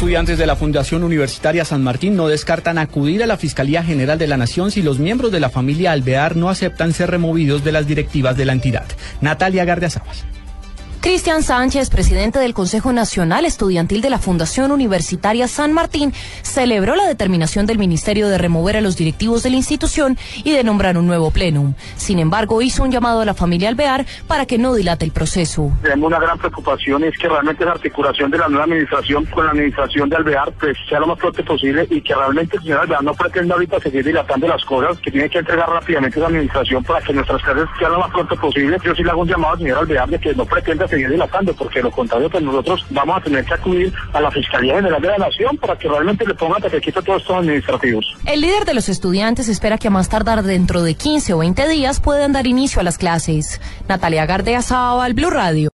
Estudiantes de la Fundación Universitaria San Martín no descartan acudir a la Fiscalía General de la Nación si los miembros de la familia Alvear no aceptan ser removidos de las directivas de la entidad. Natalia Gardiazabal. Cristian Sánchez, presidente del Consejo Nacional Estudiantil de la Fundación Universitaria San Martín, celebró la determinación del Ministerio de remover a los directivos de la institución y de nombrar un nuevo plenum. Sin embargo, hizo un llamado a la familia Alvear para que no dilate el proceso. Tenemos una gran preocupación es que realmente la articulación de la nueva administración con la administración de Alvear pues, sea lo más pronto posible y que realmente el señor Alvear no pretenda ahorita seguir dilatando las cosas, que tiene que entregar rápidamente la administración para que nuestras clases sean lo más pronto posible. Yo sí le hago un llamado al señor Alvear de que no pretenda seguir dilatando, porque lo contrario, pues nosotros vamos a tener que acudir a la Fiscalía General de la Nación para que realmente le pongan taquequito a todos estos administrativos. El líder de los estudiantes espera que a más tardar dentro de 15 o 20 días puedan dar inicio a las clases. Natalia Gardea Sábal, Blue Radio.